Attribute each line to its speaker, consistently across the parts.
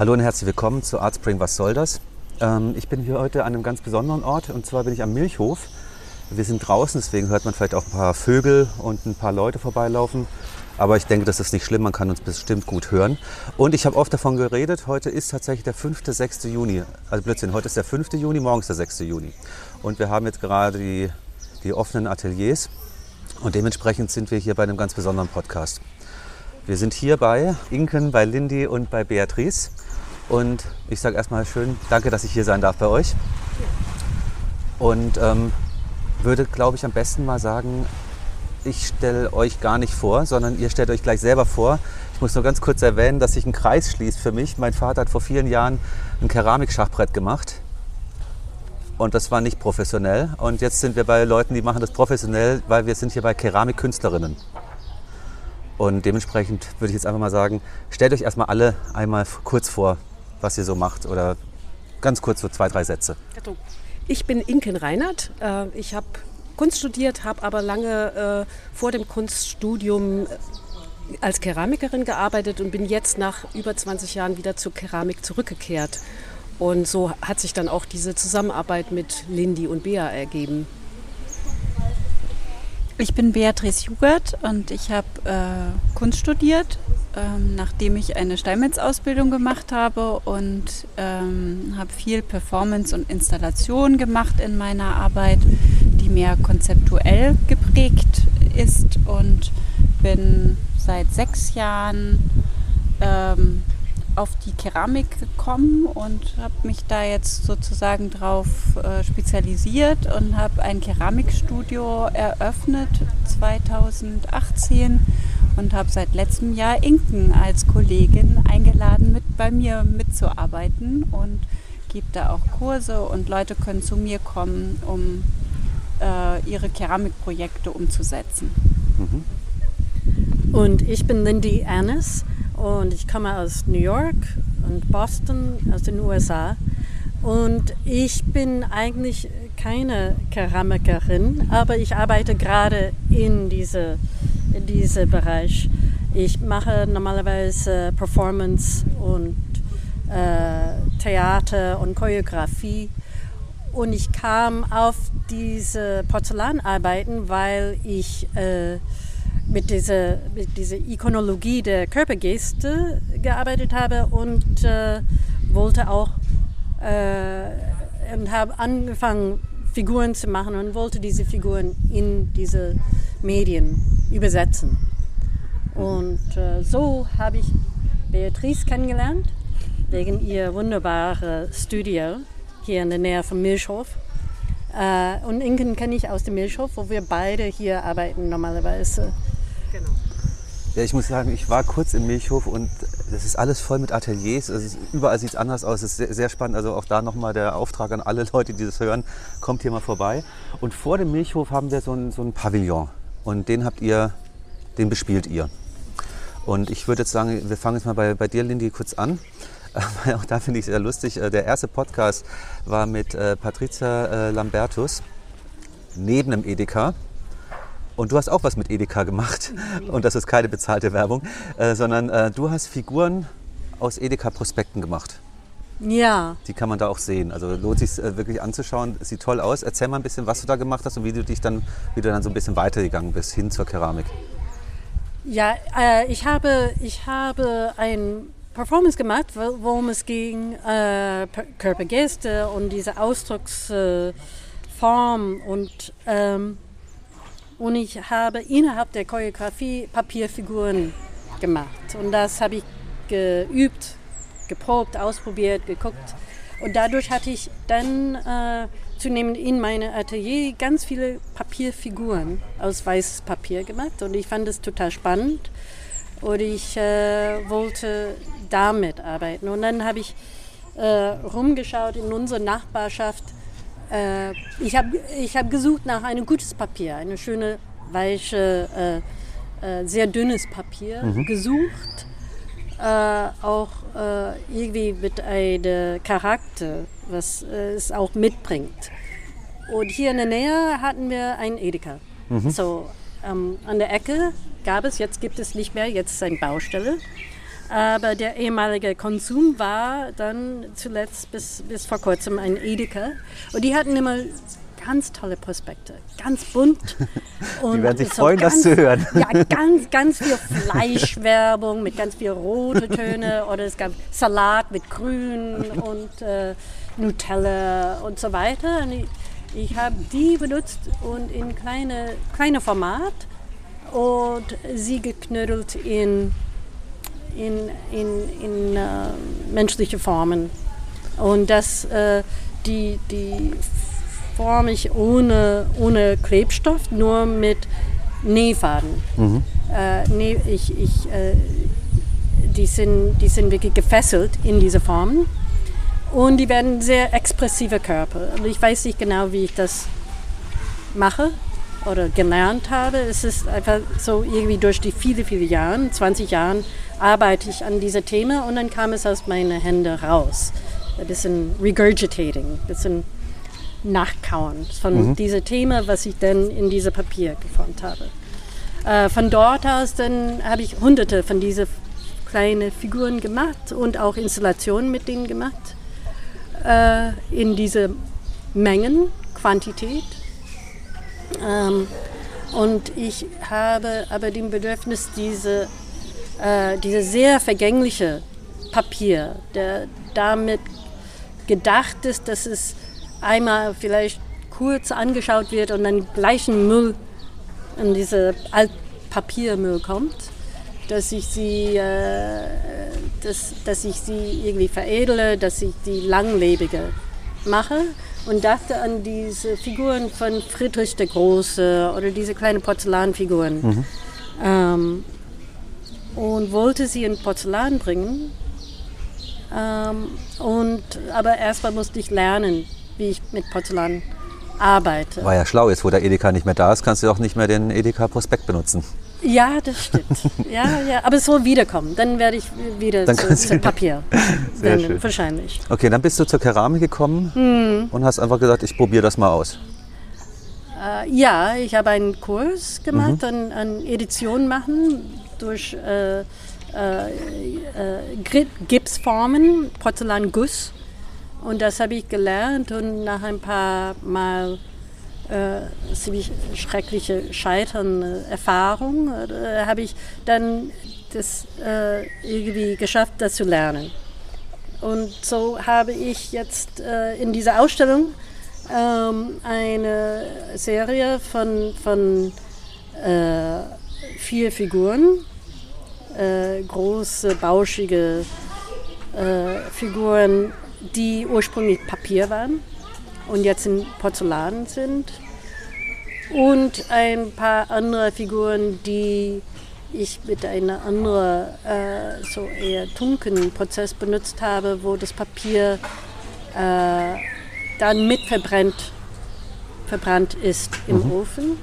Speaker 1: Hallo und herzlich willkommen zu Artspring Was soll das? Ähm, ich bin hier heute an einem ganz besonderen Ort und zwar bin ich am Milchhof. Wir sind draußen, deswegen hört man vielleicht auch ein paar Vögel und ein paar Leute vorbeilaufen. Aber ich denke, das ist nicht schlimm, man kann uns bestimmt gut hören. Und ich habe oft davon geredet, heute ist tatsächlich der 5., 6. Juni. Also Blödsinn, heute ist der 5. Juni, morgen der 6. Juni. Und wir haben jetzt gerade die, die offenen Ateliers und dementsprechend sind wir hier bei einem ganz besonderen Podcast. Wir sind hier bei Inken, bei Lindy und bei Beatrice. Und ich sage erstmal schön, danke, dass ich hier sein darf bei euch. Und ähm, würde, glaube ich, am besten mal sagen, ich stelle euch gar nicht vor, sondern ihr stellt euch gleich selber vor. Ich muss nur ganz kurz erwähnen, dass sich ein Kreis schließt für mich. Mein Vater hat vor vielen Jahren ein Keramikschachbrett gemacht. Und das war nicht professionell. Und jetzt sind wir bei Leuten, die machen das professionell, weil wir sind hier bei Keramikkünstlerinnen. Und dementsprechend würde ich jetzt einfach mal sagen, stellt euch erstmal alle einmal kurz vor, was ihr so macht oder ganz kurz so zwei, drei Sätze.
Speaker 2: Ich bin Inken Reinhardt. Äh, ich habe Kunst studiert, habe aber lange äh, vor dem Kunststudium äh, als Keramikerin gearbeitet und bin jetzt nach über 20 Jahren wieder zur Keramik zurückgekehrt. Und so hat sich dann auch diese Zusammenarbeit mit Lindy und Bea ergeben.
Speaker 3: Ich bin Beatrice Jugert und ich habe äh, Kunst studiert, ähm, nachdem ich eine Steinmetz-Ausbildung gemacht habe und ähm, habe viel Performance und Installation gemacht in meiner Arbeit, die mehr konzeptuell geprägt ist und bin seit sechs Jahren ähm, auf die Keramik gekommen und habe mich da jetzt sozusagen drauf äh, spezialisiert und habe ein Keramikstudio eröffnet 2018 und habe seit letztem Jahr Inken als Kollegin eingeladen, mit bei mir mitzuarbeiten und gebe da auch Kurse und Leute können zu mir kommen, um äh, ihre Keramikprojekte umzusetzen.
Speaker 4: Mhm. Und ich bin Lindy Annis und ich komme aus New York und Boston aus den USA. Und ich bin eigentlich keine Keramikerin, aber ich arbeite gerade in diesem in diese Bereich. Ich mache normalerweise Performance und äh, Theater und Choreografie. Und ich kam auf diese Porzellanarbeiten, weil ich äh, mit dieser, mit dieser Ikonologie der Körpergeste gearbeitet habe und äh, wollte auch äh, und habe angefangen Figuren zu machen und wollte diese Figuren in diese Medien übersetzen. Und äh, so habe ich Beatrice kennengelernt wegen ihr wunderbaren Studio hier in der Nähe vom Milchhof. Äh, und Inken kenne ich aus dem Milchhof, wo wir beide hier arbeiten normalerweise.
Speaker 1: Ja, ich muss sagen, ich war kurz im Milchhof und das ist alles voll mit Ateliers. Also überall sieht es anders aus. Es ist sehr, sehr, spannend. Also auch da nochmal der Auftrag an alle Leute, die das hören, kommt hier mal vorbei. Und vor dem Milchhof haben wir so ein, so ein Pavillon. Und den habt ihr, den bespielt ihr. Und ich würde jetzt sagen, wir fangen jetzt mal bei, bei dir, Lindy, kurz an. Weil auch da finde ich sehr lustig. Äh, der erste Podcast war mit äh, Patricia äh, Lambertus neben dem Edeka. Und du hast auch was mit Edeka gemacht. Und das ist keine bezahlte Werbung, äh, sondern äh, du hast Figuren aus Edeka-Prospekten gemacht.
Speaker 4: Ja.
Speaker 1: Die kann man da auch sehen. Also lohnt sich äh, wirklich anzuschauen. Sieht toll aus. Erzähl mal ein bisschen, was du da gemacht hast und wie du dich dann, wie du dann so ein bisschen weitergegangen bist hin zur Keramik.
Speaker 4: Ja, äh, ich habe, ich habe ein Performance gemacht, worum es ging, äh, Körpergeste und diese Ausdrucksform und ähm, und ich habe innerhalb der Choreografie Papierfiguren gemacht. Und das habe ich geübt, geprobt, ausprobiert, geguckt. Und dadurch hatte ich dann äh, zunehmend in meinem Atelier ganz viele Papierfiguren aus weißes Papier gemacht. Und ich fand es total spannend. Und ich äh, wollte damit arbeiten. Und dann habe ich äh, rumgeschaut in unserer Nachbarschaft äh, ich habe ich hab gesucht nach einem gutes Papier, eine schöne, weiche, äh, äh, sehr dünnes Papier mhm. gesucht. Äh, auch äh, irgendwie mit einem Charakter, was äh, es auch mitbringt. Und hier in der Nähe hatten wir einen Edeka. Mhm. So ähm, an der Ecke gab es, jetzt gibt es nicht mehr, jetzt ist eine Baustelle. Aber der ehemalige Konsum war dann zuletzt bis, bis vor kurzem ein Edeka. Und die hatten immer ganz tolle Prospekte, ganz bunt.
Speaker 1: Und die werden sich freuen, ganz, das zu hören.
Speaker 4: Ja, ganz, ganz viel Fleischwerbung mit ganz viel rote Töne oder es gab Salat mit Grün und äh, Nutella und so weiter. Und ich, ich habe die benutzt und in kleine, kleine Format und sie geknödelt in, in, in, in äh, menschliche Formen. Und das, äh, die, die forme ich ohne, ohne Klebstoff, nur mit Nähfaden. Mhm. Äh, nee, ich, ich, äh, die, sind, die sind wirklich gefesselt in diese Formen und die werden sehr expressive Körper. Ich weiß nicht genau, wie ich das mache oder gelernt habe. Es ist einfach so irgendwie durch die viele, viele Jahre, 20 Jahren, arbeite ich an dieser Thema und dann kam es aus meinen Händen raus. Ein bisschen regurgitating, ein bisschen nachkauen von mhm. diesem Thema, was ich dann in diesem Papier geformt habe. Äh, von dort aus dann habe ich hunderte von diesen kleinen Figuren gemacht und auch Installationen mit denen gemacht äh, in diese Mengen, Quantität. Ähm, und ich habe aber den Bedürfnis, diese, äh, diese sehr vergängliche Papier, der damit gedacht ist, dass es einmal vielleicht kurz angeschaut wird und dann gleich ein Müll in diese Altpapiermüll kommt, dass ich sie, äh, dass, dass ich sie irgendwie veredle, dass ich die langlebiger mache und dachte an diese Figuren von Friedrich der Große oder diese kleinen Porzellanfiguren mhm. ähm, und wollte sie in Porzellan bringen. Ähm, und, aber erstmal musste ich lernen, wie ich mit Porzellan arbeite.
Speaker 1: War ja schlau, jetzt wo der Edeka nicht mehr da ist, kannst du auch nicht mehr den Edeka-Prospekt benutzen.
Speaker 4: Ja, das stimmt. ja, ja, aber es soll wiederkommen. Dann werde ich wieder dann zu, zu Papier. Sehr wenden, schön. Wahrscheinlich.
Speaker 1: Okay, dann bist du zur Keramik gekommen hm. und hast einfach gesagt, ich probiere das mal aus.
Speaker 4: Äh, ja, ich habe einen Kurs gemacht mhm. an, an Edition machen durch äh, äh, äh Gipsformen, Porzellanguss. Und das habe ich gelernt und nach ein paar Mal äh, ziemlich schreckliche Scheitern äh, Erfahrung äh, habe ich dann das äh, irgendwie geschafft, das zu lernen. Und so habe ich jetzt äh, in dieser Ausstellung ähm, eine Serie von, von äh, vier Figuren, große, bauschige Figuren die ursprünglich Papier waren und jetzt in Porzellan sind. Und ein paar andere Figuren, die ich mit einem anderen, äh, so eher dunklen Prozess benutzt habe, wo das Papier äh, dann mit verbrennt, verbrannt ist im mhm. Ofen.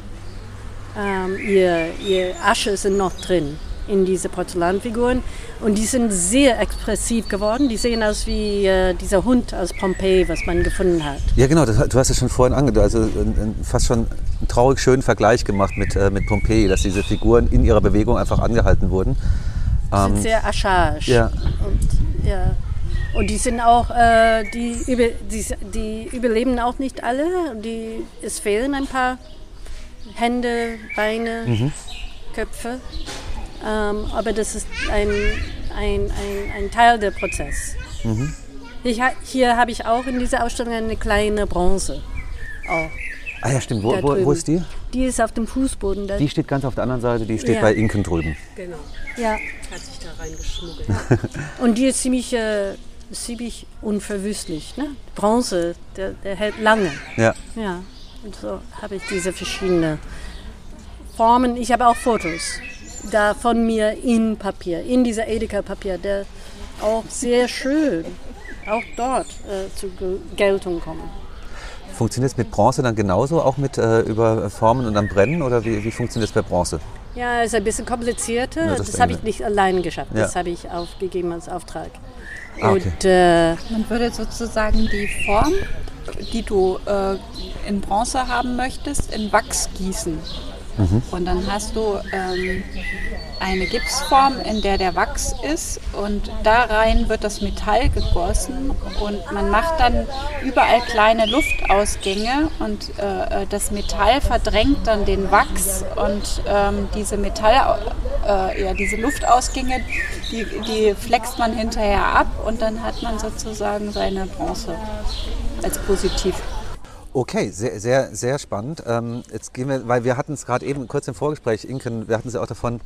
Speaker 4: Ähm, ihr, ihr Asche sind noch drin in diese Porzellanfiguren. Und die sind sehr expressiv geworden. Die sehen aus wie äh, dieser Hund aus Pompeji, was man gefunden hat.
Speaker 1: Ja, genau. Das, du hast es schon vorhin angedeutet. Also ein, fast schon einen traurig schönen Vergleich gemacht mit, äh, mit Pompeji, dass diese Figuren in ihrer Bewegung einfach angehalten wurden.
Speaker 4: Die sind ähm, sehr aschaisch. Ja. Und, ja. Und die sind auch, äh, die, über, die, die, überleben auch nicht alle. Die, es fehlen ein paar Hände, Beine, mhm. Köpfe. Ähm, aber das ist ein, ein, ein, ein Teil des Prozesses. Mhm. Ich, hier habe ich auch in dieser Ausstellung eine kleine Bronze. Auch.
Speaker 1: Ah ja, stimmt. Wo, wo, wo, ist die?
Speaker 4: Die ist auf dem Fußboden.
Speaker 1: Die steht ganz auf der anderen Seite, die steht ja. bei Inken drüben.
Speaker 2: Genau.
Speaker 4: Ja.
Speaker 2: Hat sich da reingeschmuggelt.
Speaker 4: Und die ist ziemlich, äh, ziemlich unverwüstlich. Ne? Bronze, der, der hält lange.
Speaker 1: Ja.
Speaker 4: Ja. Und so habe ich diese verschiedenen Formen. Ich habe auch Fotos da von mir in Papier, in dieser Edeka-Papier, der auch sehr schön auch dort äh, zur Geltung kommt.
Speaker 1: Funktioniert es mit Bronze dann genauso, auch mit äh, über Formen und dann brennen oder wie, wie funktioniert es bei Bronze?
Speaker 4: Ja, es ist ein bisschen komplizierter. Ja, das, das habe ich nicht allein geschafft. Ja. Das habe ich aufgegeben als Auftrag.
Speaker 3: Ah, okay. Und, äh, Man würde sozusagen die Form, die du äh, in Bronze haben möchtest, in Wachs gießen. Und dann hast du ähm, eine Gipsform, in der der Wachs ist und da rein wird das Metall gegossen und man macht dann überall kleine Luftausgänge und äh das Metall verdrängt dann den Wachs und ähm, diese Metall, äh, ja, diese Luftausgänge, die, die flext man hinterher ab und dann hat man sozusagen seine Bronze als positiv.
Speaker 1: Okay, sehr, sehr, sehr spannend. Ähm, jetzt gehen wir, weil wir hatten es gerade eben kurz im Vorgespräch, Inken, wir hatten es ja auch davon,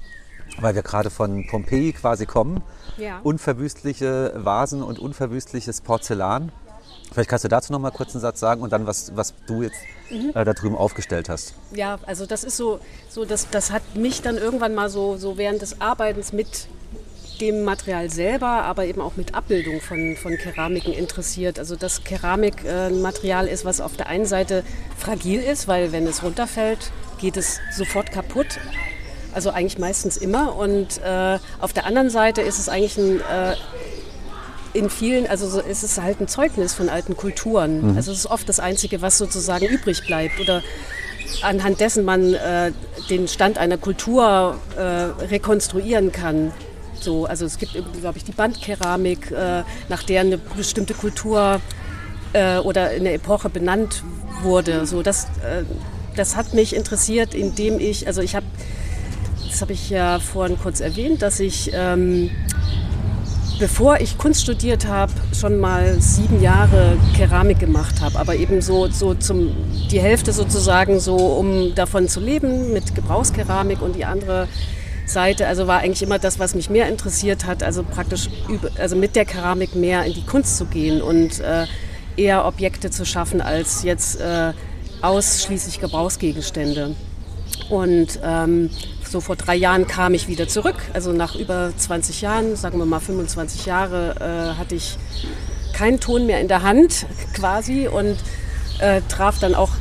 Speaker 1: weil wir gerade von Pompeji quasi kommen.
Speaker 2: Ja.
Speaker 1: Unverwüstliche Vasen und unverwüstliches Porzellan. Vielleicht kannst du dazu noch mal kurz einen Satz sagen und dann, was, was du jetzt äh, da drüben aufgestellt hast.
Speaker 2: Ja, also das ist so, so das, das hat mich dann irgendwann mal so, so während des Arbeitens mit dem Material selber, aber eben auch mit Abbildung von, von Keramiken interessiert. Also dass Keramik äh, ein Material ist, was auf der einen Seite fragil ist, weil wenn es runterfällt, geht es sofort kaputt. Also eigentlich meistens immer. Und äh, auf der anderen Seite ist es eigentlich ein äh, in vielen, also so ist es halt ein Zeugnis von alten Kulturen. Also es ist oft das Einzige, was sozusagen übrig bleibt oder anhand dessen man äh, den Stand einer Kultur äh, rekonstruieren kann. So, also es gibt, glaube ich, die Bandkeramik, äh, nach der eine bestimmte Kultur äh, oder eine Epoche benannt wurde. So, das, äh, das hat mich interessiert, indem ich, also ich habe, das habe ich ja vorhin kurz erwähnt, dass ich ähm, bevor ich Kunst studiert habe, schon mal sieben Jahre Keramik gemacht habe, aber eben so, so zum, die Hälfte sozusagen so, um davon zu leben mit Gebrauchskeramik und die andere Seite, also war eigentlich immer das, was mich mehr interessiert hat, also praktisch also mit der Keramik mehr in die Kunst zu gehen und äh, eher Objekte zu schaffen als jetzt äh, ausschließlich Gebrauchsgegenstände. Und ähm, so vor drei Jahren kam ich wieder zurück. Also nach über 20 Jahren, sagen wir mal 25 Jahre, äh, hatte ich keinen Ton mehr in der Hand quasi und äh, traf dann auch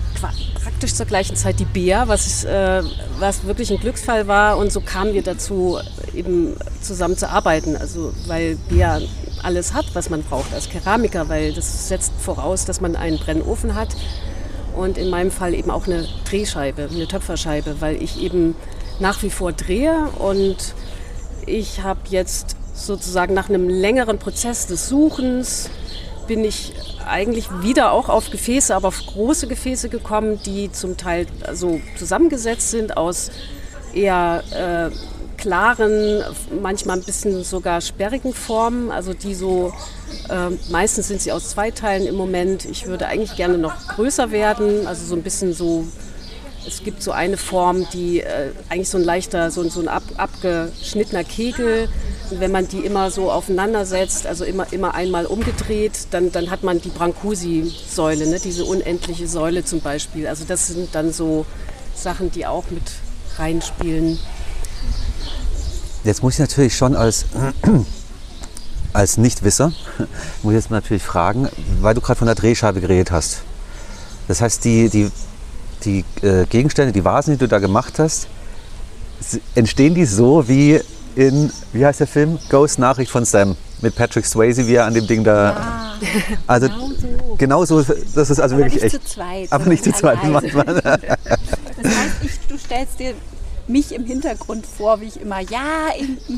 Speaker 2: praktisch zur gleichen Zeit die Bea, was, äh, was wirklich ein Glücksfall war. Und so kamen wir dazu, eben zusammen zu arbeiten. Also weil Bea alles hat, was man braucht als Keramiker, weil das setzt voraus, dass man einen Brennofen hat und in meinem Fall eben auch eine Drehscheibe, eine Töpferscheibe, weil ich eben nach wie vor drehe und ich habe jetzt sozusagen nach einem längeren Prozess des Suchens bin ich eigentlich wieder auch auf Gefäße, aber auf große Gefäße gekommen, die zum Teil so zusammengesetzt sind aus eher äh, klaren, manchmal ein bisschen sogar sperrigen Formen, also die so, äh, meistens sind sie aus zwei Teilen im Moment. Ich würde eigentlich gerne noch größer werden, also so ein bisschen so, es gibt so eine Form, die äh, eigentlich so ein leichter, so, so ein ab, abgeschnittener Kegel, wenn man die immer so aufeinander setzt, also immer, immer einmal umgedreht, dann, dann hat man die Brancusi-Säule, ne? diese unendliche Säule zum Beispiel. Also das sind dann so Sachen, die auch mit reinspielen.
Speaker 1: Jetzt muss ich natürlich schon als, als Nichtwisser, muss ich jetzt natürlich fragen, weil du gerade von der Drehscheibe geredet hast. Das heißt, die, die, die äh, Gegenstände, die Vasen, die du da gemacht hast, entstehen die so wie in, wie heißt der Film? Ghost Nachricht von Sam mit Patrick Swayze, wie er an dem Ding da.
Speaker 3: Ja,
Speaker 1: also
Speaker 3: genau so.
Speaker 1: genau so, das ist also
Speaker 3: Aber
Speaker 1: wirklich
Speaker 3: nicht
Speaker 1: echt.
Speaker 3: zu zweit.
Speaker 1: aber nicht zu zweit. macht man.
Speaker 3: Das heißt, ich, du stellst dir mich im Hintergrund vor, wie ich immer ja,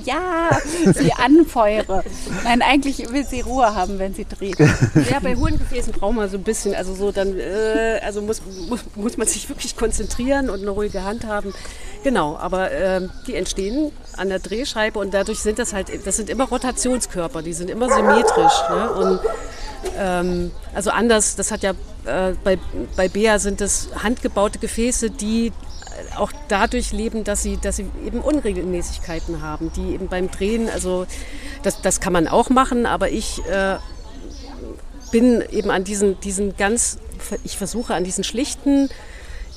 Speaker 3: ja, sie anfeuere. Nein, eigentlich will sie Ruhe haben, wenn sie dreht.
Speaker 2: Ja, bei hohen Gefäßen braucht man so ein bisschen, also so dann, äh, also muss, muss, muss man sich wirklich konzentrieren und eine ruhige Hand haben. Genau, aber ähm, die entstehen an der Drehscheibe und dadurch sind das halt, das sind immer Rotationskörper, die sind immer symmetrisch. Ne? Und ähm, also anders, das hat ja äh, bei, bei Bea sind das handgebaute Gefäße, die auch dadurch leben, dass sie, dass sie eben Unregelmäßigkeiten haben, die eben beim Drehen, also das, das kann man auch machen, aber ich äh, bin eben an diesen, diesen ganz, ich versuche an diesen schlichten,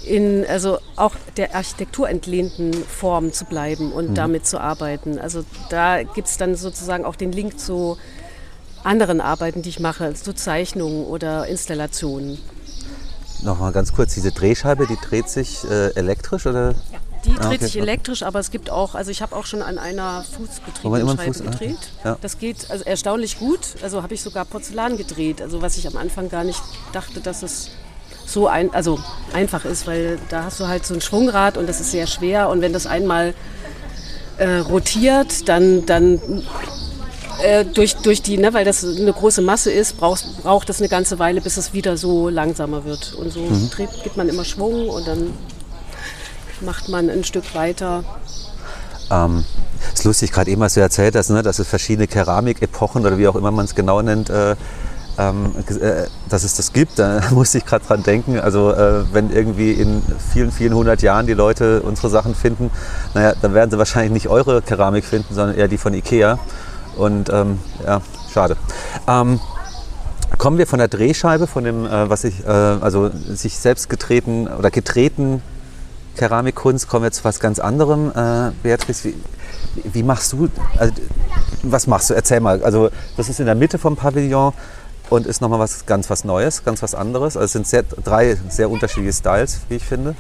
Speaker 2: in, also auch der Architektur entlehnten Formen zu bleiben und damit zu arbeiten. Also da gibt es dann sozusagen auch den Link zu anderen Arbeiten, die ich mache, zu Zeichnungen oder Installationen.
Speaker 1: Nochmal ganz kurz, diese Drehscheibe, die dreht sich äh, elektrisch oder?
Speaker 2: Die
Speaker 1: Ah,
Speaker 2: dreht
Speaker 1: okay.
Speaker 2: sich elektrisch, aber es gibt auch, also ich habe auch schon an einer
Speaker 1: Wo man immer
Speaker 2: fußbetriebenen
Speaker 1: einen
Speaker 2: Scheibe
Speaker 1: Fuß- ah,
Speaker 2: gedreht.
Speaker 1: ja.
Speaker 2: Das geht also erstaunlich gut. Also habe ich sogar Porzellan gedreht, also was ich am Anfang gar nicht dachte, dass es so ein, also einfach ist, weil da hast du halt so ein Schwungrad und das ist sehr schwer und wenn das einmal äh, rotiert, dann, dann äh, durch, durch die, ne, weil das eine große Masse ist, braucht, braucht das eine ganze Weile, bis es wieder so langsamer wird. Und so mhm. gibt man immer Schwung und dann macht man ein Stück weiter.
Speaker 1: Ähm, ist lustig, gerade eben, was du erzählt hast, ne, dass es verschiedene Keramikepochen oder wie auch immer man es genau nennt, äh, ähm, äh, dass es das gibt, da musste ich gerade dran denken. Also äh, wenn irgendwie in vielen, vielen hundert Jahren die Leute unsere Sachen finden, naja, dann werden sie wahrscheinlich nicht eure Keramik finden, sondern eher die von Ikea. Und ähm, ja, schade. Ähm, kommen wir von der Drehscheibe, von dem, äh, was ich, äh, also sich selbst getreten oder getreten Keramikkunst, kommen wir zu was ganz anderem. Äh, Beatrice, wie, wie machst du, also, was machst du? Erzähl mal. Also das ist in der Mitte vom Pavillon und ist nochmal was ganz was Neues, ganz was anderes. Also es sind sehr, drei sehr unterschiedliche Styles, wie ich finde.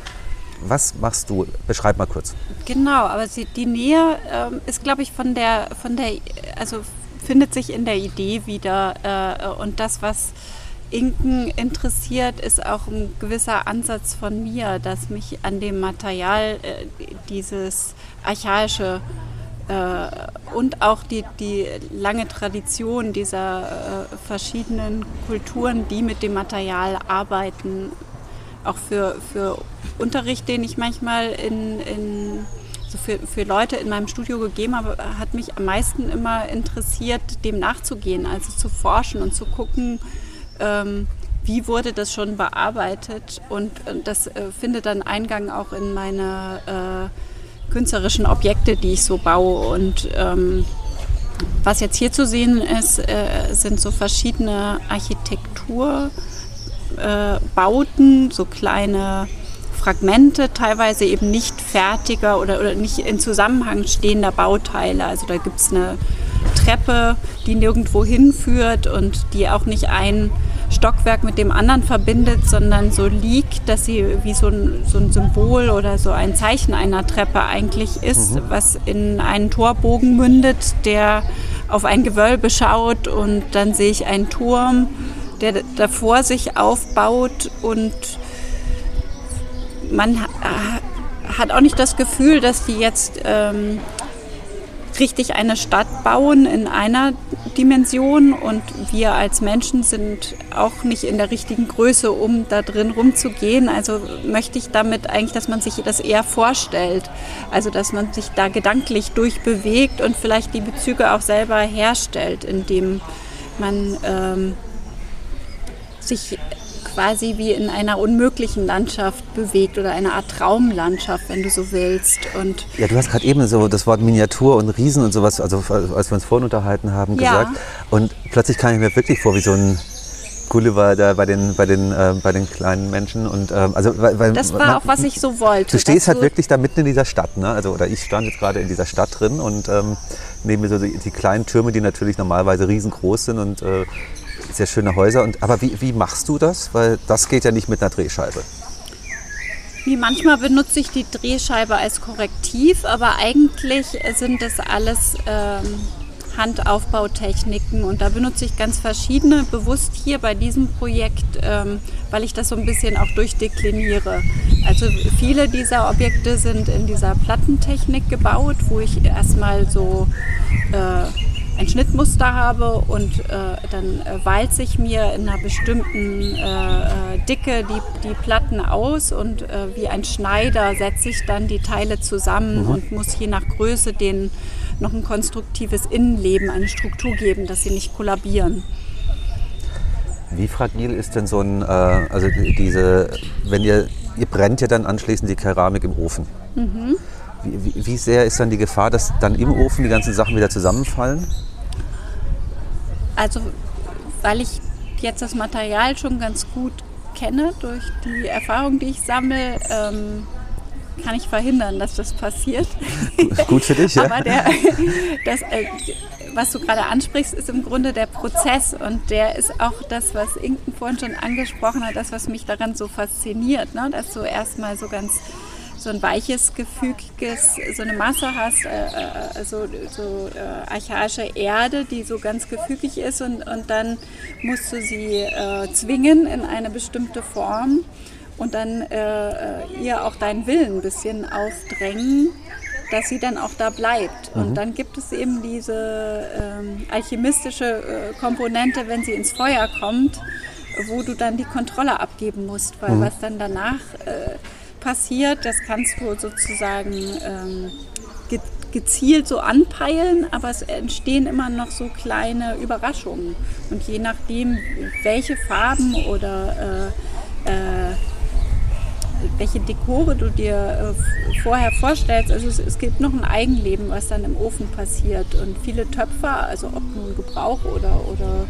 Speaker 1: Was machst du? Beschreib mal kurz.
Speaker 3: Genau, aber die Nähe ähm, ist, glaube ich, von der, von der, also findet sich in der Idee wieder. Äh, und das, was Inken interessiert, ist auch ein gewisser Ansatz von mir, dass mich an dem Material äh, dieses archaische äh, und auch die, die lange Tradition dieser äh, verschiedenen Kulturen, die mit dem Material arbeiten, auch für, für Unterricht, den ich manchmal in, in so für, für Leute in meinem Studio gegeben habe, hat mich am meisten immer interessiert, dem nachzugehen, also zu forschen und zu gucken, ähm, wie wurde das schon bearbeitet. Und, und das äh, findet dann Eingang auch in meine äh, künstlerischen Objekte, die ich so baue. Und ähm, was jetzt hier zu sehen ist, äh, sind so verschiedene Architektur- äh, Bauten, so kleine Fragmente, teilweise eben nicht fertiger oder, oder nicht in Zusammenhang stehender Bauteile. Also da gibt es eine Treppe, die nirgendwo hinführt und die auch nicht ein Stockwerk mit dem anderen verbindet, sondern so liegt, dass sie wie so ein, so ein Symbol oder so ein Zeichen einer Treppe eigentlich ist, mhm. was in einen Torbogen mündet, der auf ein Gewölbe schaut und dann sehe ich einen Turm der davor sich aufbaut und man hat auch nicht das Gefühl, dass die jetzt ähm, richtig eine Stadt bauen in einer Dimension und wir als Menschen sind auch nicht in der richtigen Größe, um da drin rumzugehen. Also möchte ich damit eigentlich, dass man sich das eher vorstellt. Also dass man sich da gedanklich durchbewegt und vielleicht die Bezüge auch selber herstellt, indem man ähm, sich quasi wie in einer unmöglichen Landschaft bewegt oder eine Art Traumlandschaft, wenn du so willst. Und
Speaker 1: ja, du hast gerade eben so das Wort Miniatur und Riesen und sowas, also als wir uns vorhin unterhalten haben, ja. gesagt. Und plötzlich kam ich mir wirklich vor wie so ein Gulliver da bei den, bei den, äh, bei den kleinen Menschen. Und, ähm, also, weil, weil
Speaker 3: das war man, auch, was ich so wollte.
Speaker 1: Du stehst halt wirklich da mitten in dieser Stadt. Ne? Also, oder ich stand jetzt gerade in dieser Stadt drin und ähm, neben mir so die, die, kleinen Türme, die natürlich normalerweise riesengroß sind und äh, sehr schöne Häuser. Und, aber wie, wie machst du das? Weil das geht ja nicht mit einer Drehscheibe.
Speaker 3: Wie manchmal benutze ich die Drehscheibe als Korrektiv, aber eigentlich sind das alles ähm, Handaufbautechniken und da benutze ich ganz verschiedene, bewusst hier bei diesem Projekt, ähm, weil ich das so ein bisschen auch durchdekliniere. Also viele dieser Objekte sind in dieser Plattentechnik gebaut, wo ich erstmal so äh, ein Schnittmuster habe und äh, dann äh, walze ich mir in einer bestimmten äh, äh, Dicke die, die Platten aus und äh, wie ein Schneider setze ich dann die Teile zusammen mhm. und muss je nach Größe denen noch ein konstruktives Innenleben, eine Struktur geben, dass sie nicht kollabieren.
Speaker 1: Wie fragil ist denn so ein, äh, also diese, wenn ihr, ihr brennt ja dann anschließend die Keramik im Ofen. Mhm. Wie, wie, sehr ist dann die Gefahr, dass dann im Ofen die ganzen Sachen wieder zusammenfallen?
Speaker 3: Also, weil ich jetzt das Material schon ganz gut kenne durch die Erfahrung, die ich sammle, ähm, kann ich verhindern, dass das passiert.
Speaker 1: Gut für dich, ja.
Speaker 3: Aber der, das, äh, was du gerade ansprichst, ist im Grunde der Prozess und der ist auch das, was Inken vorhin schon angesprochen hat, das, was mich daran so fasziniert, ne? dass du erstmal so ganz so ein weiches, gefügiges, so eine Masse hast, äh, äh, so, so äh, archaische Erde, die so ganz gefügig ist und, und dann musst du sie äh, zwingen in eine bestimmte Form und dann äh, äh, ihr auch deinen Willen ein bisschen aufdrängen, dass sie dann auch da bleibt. Mhm. Und dann gibt es eben diese ähm, alchemistische Komponente, wenn sie ins Feuer kommt, wo du dann die Kontrolle abgeben musst, weil mhm. was dann danach passiert, das kannst du sozusagen ähm, ge gezielt so anpeilen, aber es entstehen immer noch so kleine Überraschungen. Und je nachdem, welche Farben oder äh, äh, welche Dekore du dir äh, vorher vorstellst. Also es, es, gibt noch ein Eigenleben, was dann im Ofen passiert. Und viele Töpfer, also ob nun Gebrauch oder, oder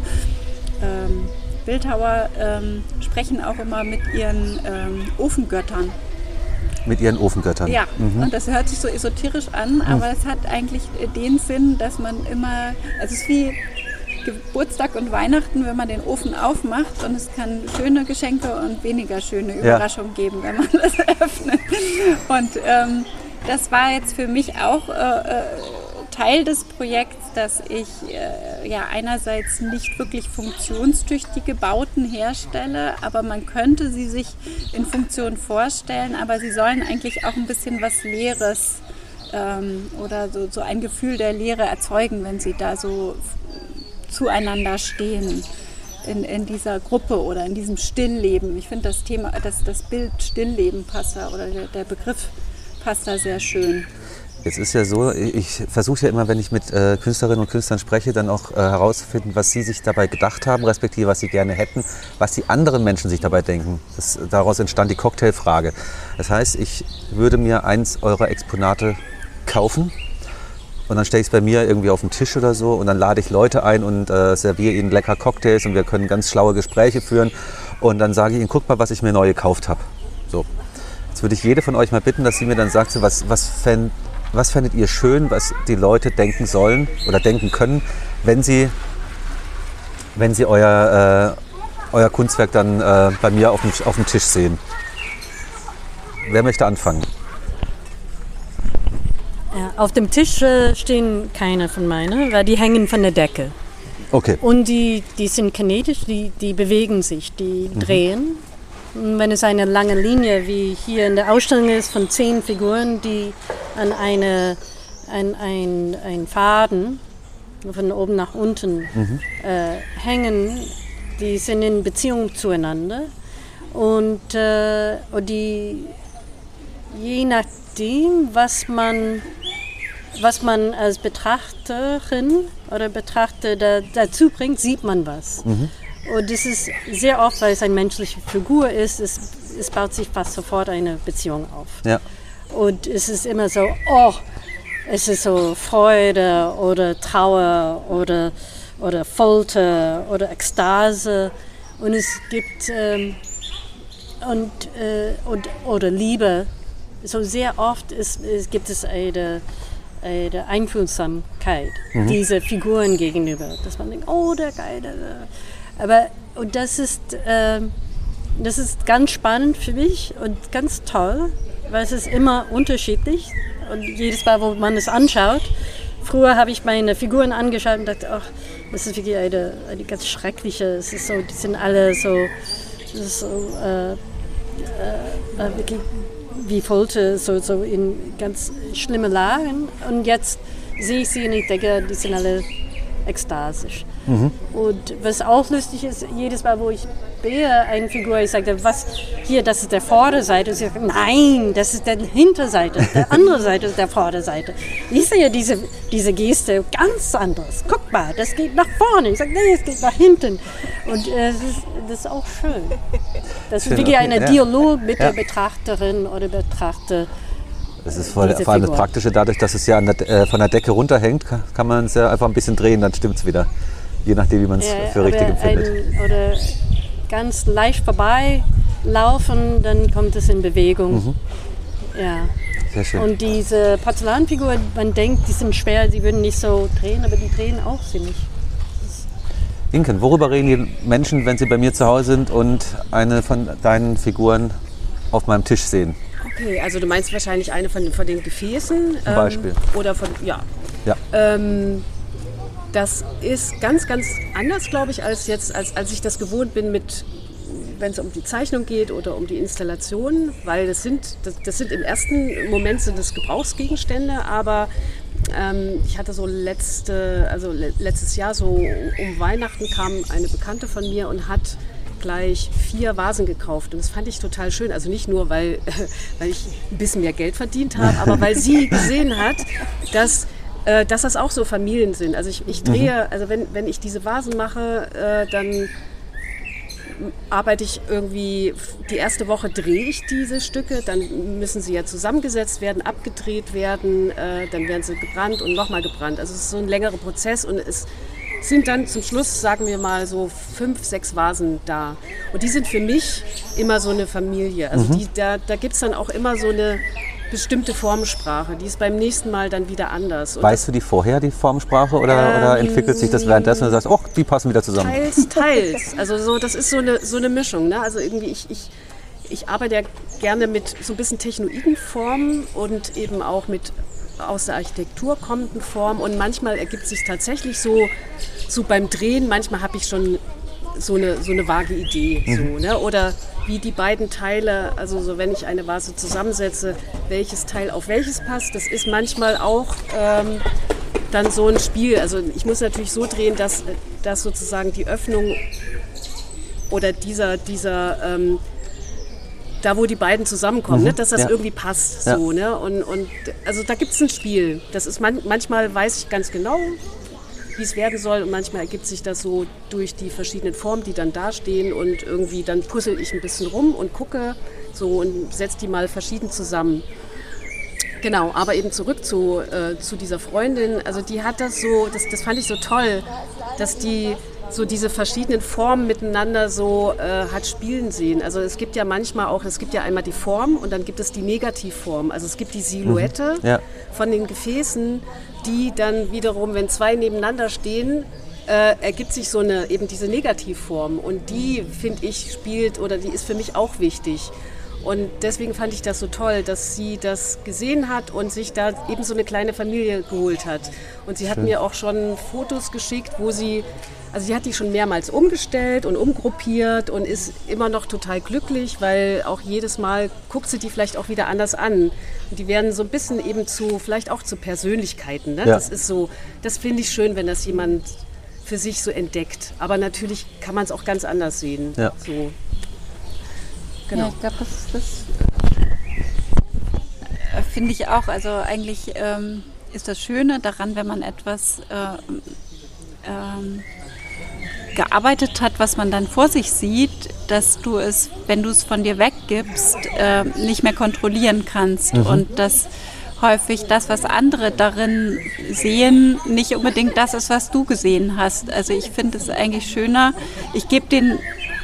Speaker 3: ähm, Bildhauer, ähm, sprechen auch immer mit ihren ähm, Ofengöttern.
Speaker 1: Mit ihren Ofengöttern.
Speaker 3: Ja, mhm. und das hört sich so esoterisch an, aber mhm. es hat eigentlich den Sinn, dass man immer, also es ist wie Geburtstag und Weihnachten, wenn man den Ofen aufmacht und es kann schöne Geschenke und weniger schöne Überraschungen ja. geben, wenn man das öffnet. Und ähm, das war jetzt für mich auch äh, äh, Teil des Projekts, dass ich äh, ja einerseits nicht wirklich funktionstüchtige Bauten herstelle, aber man könnte sie sich in Funktion vorstellen, aber sie sollen eigentlich auch ein bisschen was Leeres ähm, oder so, so ein Gefühl der Leere erzeugen, wenn sie da so zueinander stehen in, in dieser Gruppe oder in diesem Stillleben. Ich finde das Thema, das, das Bild Stillleben passt da oder der, der Begriff passt da sehr schön.
Speaker 1: Jetzt ist ja so, ich versuche ja immer, wenn ich mit äh, Künstlerinnen und Künstlern spreche, dann auch äh, herauszufinden, was sie sich dabei gedacht haben, respektive was sie gerne hätten, was die anderen Menschen sich dabei denken. Das, daraus entstand die Cocktailfrage. Das heißt, ich würde mir eins eurer Exponate kaufen, und dann stelle ich es bei mir irgendwie auf den Tisch oder so und dann lade ich Leute ein und äh, serviere ihnen lecker Cocktails und wir können ganz schlaue Gespräche führen. Und dann sage ich ihnen, guck mal, was ich mir neu gekauft habe. So. Jetzt würde ich jede von euch mal bitten, dass sie mir dann sagt, was, was, fänd, was fändet ihr schön, was die Leute denken sollen oder denken können, wenn sie, wenn sie euer, äh, euer Kunstwerk dann äh, bei mir auf dem, auf dem Tisch sehen. Wer möchte anfangen?
Speaker 4: Ja, auf dem Tisch äh, stehen keine von meinen, weil die hängen von der Decke.
Speaker 1: Okay.
Speaker 4: Und die, die sind kinetisch, die, die bewegen sich, die mhm. drehen. Wenn es eine lange Linie, wie hier in der Ausstellung ist, von zehn Figuren, die an eine, an ein, ein Faden von oben nach unten mhm. äh, hängen, die sind in Beziehung zueinander. Und, äh, und die, je nachdem, was man was man als Betrachterin oder Betrachter da, dazu bringt, sieht man was. Mhm. Und das ist sehr oft, weil es eine menschliche Figur ist, es, es baut sich fast sofort eine Beziehung auf.
Speaker 1: Ja.
Speaker 4: Und es ist immer so, oh, es ist so Freude oder Trauer oder, oder Folter oder Ekstase. Und es gibt ähm, und, äh, und, oder Liebe. So sehr oft ist, ist, gibt es eine der Einfühlsamkeit mhm. dieser Figuren gegenüber. Dass man denkt, oh, der Geile. Aber und das ist, äh, das ist ganz spannend für mich und ganz toll, weil es ist immer unterschiedlich. Und jedes Mal, wo man es anschaut, früher habe ich meine Figuren angeschaut und dachte, ach, das ist wirklich eine, eine ganz schreckliche, es ist so, die sind alle so, so äh, äh, äh, wirklich wie Folter, so, so in ganz schlimme Lagen. Und jetzt sehe ich sie und ich denke, die sind alle ekstasisch. Mhm. Und was auch lustig ist, jedes Mal, wo ich sehe eine Figur, ich sage, was hier, das ist der Vorderseite. Und sie sagt, nein, das ist der Hinterseite, der andere Seite ist der Vorderseite. Ich sehe diese, diese Geste ganz anders. Guck mal, das geht nach vorne. Ich sage, nee, es geht nach hinten. Und äh, das, ist, das ist auch schön. Das ist wirklich ein. Dialog mit ja. der Betrachterin oder Betrachter.
Speaker 1: Das ist vor, vor allem das Praktische, dadurch, dass es ja der, äh, von der Decke runterhängt, kann, kann man es ja einfach ein bisschen drehen, dann stimmt es wieder. Je nachdem, wie man es ja, für richtig empfindet.
Speaker 4: Ein, oder ganz leicht vorbeilaufen, dann kommt es in Bewegung. Mhm. Ja.
Speaker 1: Sehr schön.
Speaker 4: Und diese Porzellanfiguren, man denkt, die sind schwer, sie würden nicht so drehen, aber die drehen auch ziemlich.
Speaker 1: Inken, worüber reden die Menschen, wenn sie bei mir zu Hause sind und eine von deinen Figuren auf meinem Tisch sehen?
Speaker 2: Okay, also du meinst wahrscheinlich eine von, von den Gefäßen.
Speaker 1: Zum Beispiel.
Speaker 2: Oder von, ja.
Speaker 1: Ja.
Speaker 2: Ähm, das ist ganz, ganz anders, glaube ich, als jetzt, als, als ich das gewohnt bin mit wenn es um die Zeichnung geht oder um die Installation, weil das sind, das, das sind im ersten Moment sind es Gebrauchsgegenstände, aber ähm, ich hatte so letzte, also le letztes Jahr so um Weihnachten kam eine Bekannte von mir und hat gleich vier Vasen gekauft und das fand ich total schön. Also nicht nur, weil, weil ich ein bisschen mehr Geld verdient habe, aber weil sie gesehen hat, dass äh, dass das auch so Familien sind. Also ich, ich drehe, also wenn, wenn ich diese Vasen mache, äh, dann arbeite ich irgendwie, die erste Woche drehe ich diese Stücke, dann müssen sie ja zusammengesetzt werden, abgedreht werden, äh, dann werden sie gebrannt und nochmal gebrannt. Also es ist so ein längerer Prozess und es sind dann zum Schluss, sagen wir mal, so fünf, sechs Vasen da. Und die sind für mich immer so eine Familie. Also die, da, da gibt es dann auch immer so eine bestimmte Formsprache. Die ist beim nächsten Mal dann wieder anders. Und
Speaker 1: Weißt du die vorher, die Formsprache, oder, oder entwickelt sich das währenddessen und du sagst, oh, die passen wieder zusammen?
Speaker 2: Teils, teils. Also so, das ist so eine, so eine Mischung. Ne? Also irgendwie, ich, ich, ich arbeite ja gerne mit so ein bisschen technoiden Formen und eben auch mit aus der Architektur kommenden Formen. Und manchmal ergibt sich tatsächlich so, so beim Drehen, manchmal habe ich schon so eine, so eine vage Idee. So, ne? Oder wie die beiden Teile, also so wenn ich eine Vase zusammensetze, welches Teil auf welches passt. Das ist manchmal auch ähm, dann so ein Spiel. Also ich muss natürlich so drehen, dass, dass sozusagen die Öffnung oder dieser, dieser ähm, da wo die beiden zusammenkommen,
Speaker 1: Mhm,
Speaker 2: ne? dass das
Speaker 1: ja.
Speaker 2: irgendwie passt.
Speaker 1: Ja.
Speaker 2: So, ne? und, und also da gibt es ein Spiel. Das ist man, manchmal weiß ich ganz genau, wie es werden soll und manchmal ergibt sich das so durch die verschiedenen Formen, die dann dastehen und irgendwie dann puzzle ich ein bisschen rum und gucke so und setze die mal verschieden zusammen. Genau, aber eben zurück zu, äh, zu dieser Freundin. Also die hat das so, das, das fand ich so toll, dass die so diese verschiedenen Formen miteinander so äh, hat spielen sehen. Also es gibt ja manchmal auch, es gibt ja einmal die Form und dann gibt es die Negativform. Also es gibt die Silhouette
Speaker 1: Ja.
Speaker 2: von den Gefäßen, die dann wiederum, wenn zwei nebeneinander stehen, äh, ergibt sich so eine eben diese Negativform und die finde ich spielt oder die ist für mich auch wichtig. Und deswegen fand ich das so toll, dass sie das gesehen hat und sich da eben so eine kleine Familie geholt hat. Und sie hat mir auch schon Fotos geschickt, wo sie, also sie hat die schon mehrmals umgestellt und umgruppiert und ist immer noch total glücklich, weil auch jedes Mal guckt sie die vielleicht auch wieder anders an. Und die werden so ein bisschen eben zu, vielleicht auch zu Persönlichkeiten. Ne?
Speaker 1: Ja.
Speaker 2: Das ist so, das finde ich schön, wenn das jemand für sich so entdeckt. Aber natürlich kann man es auch ganz anders sehen.
Speaker 1: Ja.
Speaker 2: So. Genau.
Speaker 3: Ja, ich glaube, das, das äh, finde ich auch. Also eigentlich ähm, ist das Schöne daran, wenn man etwas äh, ähm, gearbeitet hat, was man dann vor sich sieht, dass du es, wenn du es von dir weggibst, äh, nicht mehr kontrollieren kannst und dass häufig das, was andere darin sehen, nicht unbedingt das ist, was du gesehen hast. Also ich finde es eigentlich schöner. Ich gebe den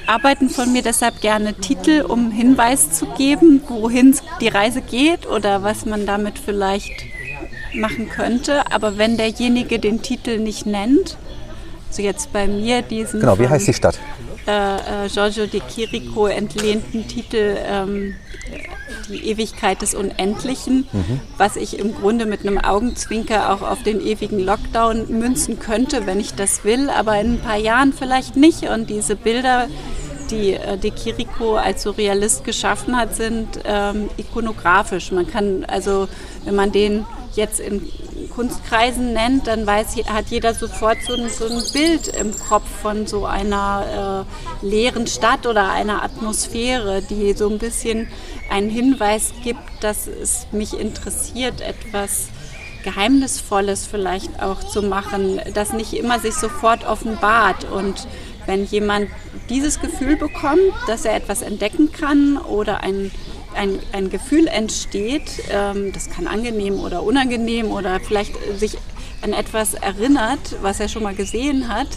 Speaker 3: Arbeiten von mir deshalb gerne Titel, um Hinweis zu geben, wohin die Reise geht oder was man damit vielleicht machen könnte. Aber wenn derjenige den Titel nicht nennt, also jetzt bei mir diesen
Speaker 1: Genau, wie heißt die Stadt?
Speaker 3: Äh, äh, Giorgio de Chirico entlehnten Titel ähm, Die Ewigkeit des Unendlichen, was ich im Grunde mit einem Augenzwinker auch auf den ewigen Lockdown münzen könnte, wenn ich das will, aber in ein paar Jahren vielleicht nicht. Und diese Bilder, die äh, de Chirico als Surrealist geschaffen hat, sind ähm, ikonografisch. Man kann also, wenn man den jetzt in Kunstkreisen nennt, dann weiß, hat jeder sofort so ein, so ein Bild im Kopf von so einer äh, leeren Stadt oder einer Atmosphäre, die so ein bisschen einen Hinweis gibt, dass es mich interessiert, etwas Geheimnisvolles vielleicht auch zu machen, das nicht immer sich sofort offenbart. Und wenn jemand dieses Gefühl bekommt, dass er etwas entdecken kann oder ein ein, ein Gefühl entsteht, ähm, das kann angenehm oder unangenehm oder vielleicht sich an etwas erinnert, was er schon mal gesehen hat,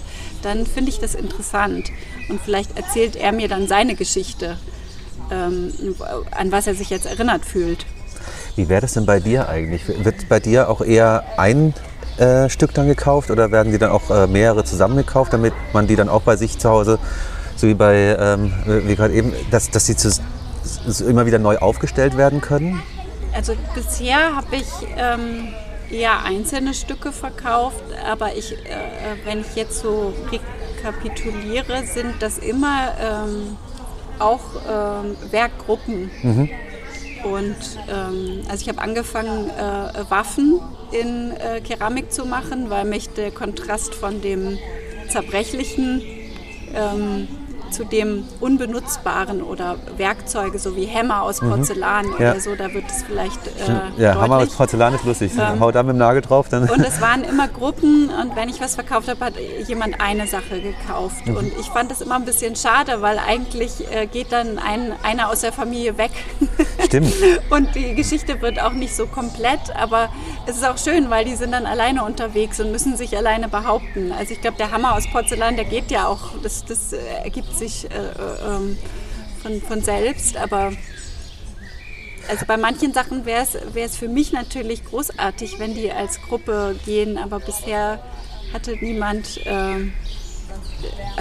Speaker 3: dann finde ich das interessant. Und vielleicht erzählt er mir dann seine Geschichte, ähm, an was er sich jetzt erinnert fühlt.
Speaker 1: Wie wäre das denn bei dir eigentlich? Wird bei dir auch eher ein äh, Stück dann gekauft oder werden die dann auch äh, mehrere zusammengekauft, damit man die dann auch bei sich zu Hause, so wie bei, ähm, wie gerade eben, dass, dass die immer wieder neu aufgestellt werden können?
Speaker 3: Also bisher habe ich ähm, eher einzelne Stücke verkauft, aber ich, äh, wenn ich jetzt so rekapituliere, sind das immer ähm, auch ähm, Werkgruppen. Mhm. Und ähm, also ich habe angefangen, äh, Waffen in äh, Keramik zu machen, weil mich der Kontrast von dem zerbrechlichen ähm, zu dem Unbenutzbaren oder Werkzeuge, so wie Hämmer aus mhm. Porzellan mhm. ja. oder so, da wird es vielleicht äh,
Speaker 1: Ja, Hammer aus Porzellan ist lustig. Ähm, Hau da mit dem Nagel drauf. Dann.
Speaker 3: Und es waren immer Gruppen und wenn ich was verkauft habe, hat jemand eine Sache gekauft. Mhm. Und ich fand das immer ein bisschen schade, weil eigentlich äh, geht dann ein, einer aus der Familie weg.
Speaker 1: Stimmt.
Speaker 3: und die Geschichte wird auch nicht so komplett, aber es ist auch schön, weil die sind dann alleine unterwegs und müssen sich alleine behaupten. Also ich glaube, der Hammer aus Porzellan, der geht ja auch, das, das ergibt sich sich äh, äh, ähm, von, von selbst, aber also bei manchen Sachen wäre es für mich natürlich großartig, wenn die als Gruppe gehen, aber bisher hatte niemand. Äh,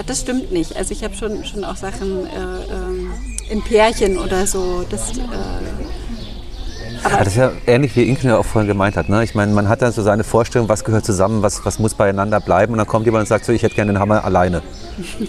Speaker 3: das stimmt nicht. Also ich habe schon, schon auch Sachen äh, äh, in Pärchen oder so. Das, äh,
Speaker 1: aber das ist ja ähnlich wie Inken ja auch vorhin gemeint hat. Ne? Ich meine, man hat dann so seine Vorstellung, was gehört zusammen, was, was muss beieinander bleiben. Und dann kommt jemand und sagt so, ich hätte gerne den Hammer alleine.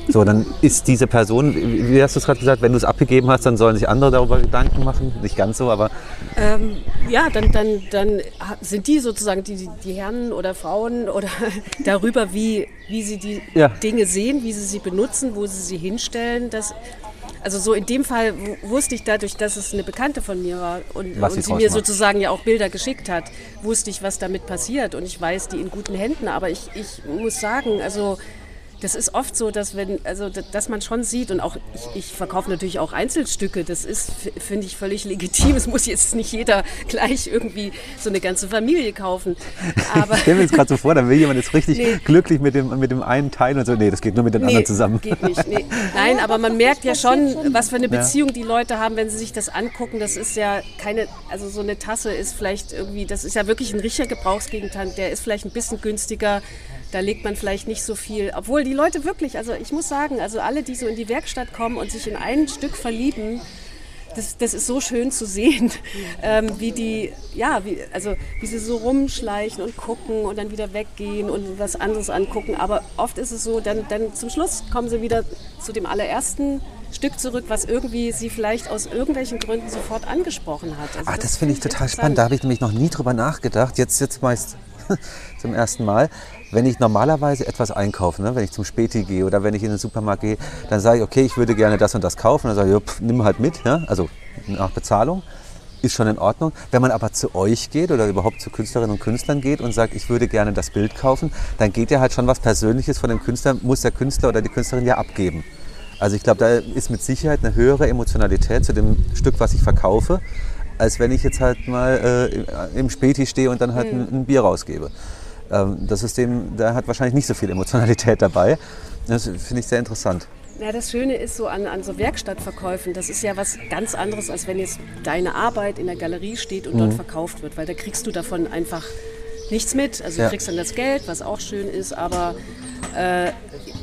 Speaker 1: So, dann ist diese Person, wie hast du es gerade gesagt, wenn du es abgegeben hast, dann sollen sich andere darüber Gedanken machen. Nicht ganz so, aber.
Speaker 2: Ähm, ja, dann, dann, dann sind die sozusagen die, die Herren oder Frauen oder darüber, wie, wie sie die ja. Dinge sehen, wie sie sie benutzen, wo sie sie hinstellen. Das, also so in dem Fall wusste ich dadurch, dass es eine Bekannte von mir war und, und sie mir sozusagen ja auch Bilder geschickt hat, wusste ich, was damit passiert und ich weiß, die in guten Händen. Aber ich, ich muss sagen, also das ist oft so, dass wenn, also dass man schon sieht und auch ich, ich verkaufe natürlich auch Einzelstücke. Das ist, finde ich, völlig legitim. Es muss jetzt nicht jeder gleich irgendwie so eine ganze Familie kaufen.
Speaker 1: Aber ich stelle mir jetzt gerade so vor, dann will jemand jetzt richtig nee. glücklich mit dem, mit dem einen Teil und so. Nee, das geht nur mit den nee, anderen zusammen.
Speaker 2: Geht nicht. Nee. Nein, aber man merkt ja schon, was für eine Beziehung die Leute haben, wenn sie sich das angucken. Das ist ja keine, also so eine Tasse ist vielleicht irgendwie, das ist ja wirklich ein richtiger Gebrauchsgegenstand. Der ist vielleicht ein bisschen günstiger da legt man vielleicht nicht so viel, obwohl die Leute wirklich, also ich muss sagen, also alle, die so in die Werkstatt kommen und sich in ein Stück verlieben, das, das ist so schön zu sehen, ähm, wie die, ja, wie, also wie sie so rumschleichen und gucken und dann wieder weggehen und was anderes angucken. Aber oft ist es so, dann, dann zum Schluss kommen sie wieder zu dem allerersten Stück zurück, was irgendwie sie vielleicht aus irgendwelchen Gründen sofort angesprochen hat.
Speaker 1: Also ah, das, das finde ich total spannend. Da habe ich nämlich noch nie drüber nachgedacht. Jetzt, jetzt meist zum ersten Mal. Wenn ich normalerweise etwas einkaufe, ne, wenn ich zum Späti gehe oder wenn ich in den Supermarkt gehe, dann sage ich, okay, ich würde gerne das und das kaufen. Dann sage ich, pff, nimm halt mit, ja, also nach Bezahlung ist schon in Ordnung. Wenn man aber zu euch geht oder überhaupt zu Künstlerinnen und Künstlern geht und sagt, ich würde gerne das Bild kaufen, dann geht ja halt schon was Persönliches von dem Künstler, muss der Künstler oder die Künstlerin ja abgeben. Also ich glaube, da ist mit Sicherheit eine höhere Emotionalität zu dem Stück, was ich verkaufe, als wenn ich jetzt halt mal äh, im Späti stehe und dann halt ein, ein Bier rausgebe. Ähm, das System, da hat wahrscheinlich nicht so viel Emotionalität dabei. Das finde ich sehr interessant.
Speaker 2: Ja, das Schöne ist so an, an so Werkstattverkäufen, das ist ja was ganz anderes, als wenn jetzt deine Arbeit in der Galerie steht und mhm. dort verkauft wird, weil da kriegst du davon einfach nichts mit. Also du kriegst dann das Geld, was auch schön ist, aber äh,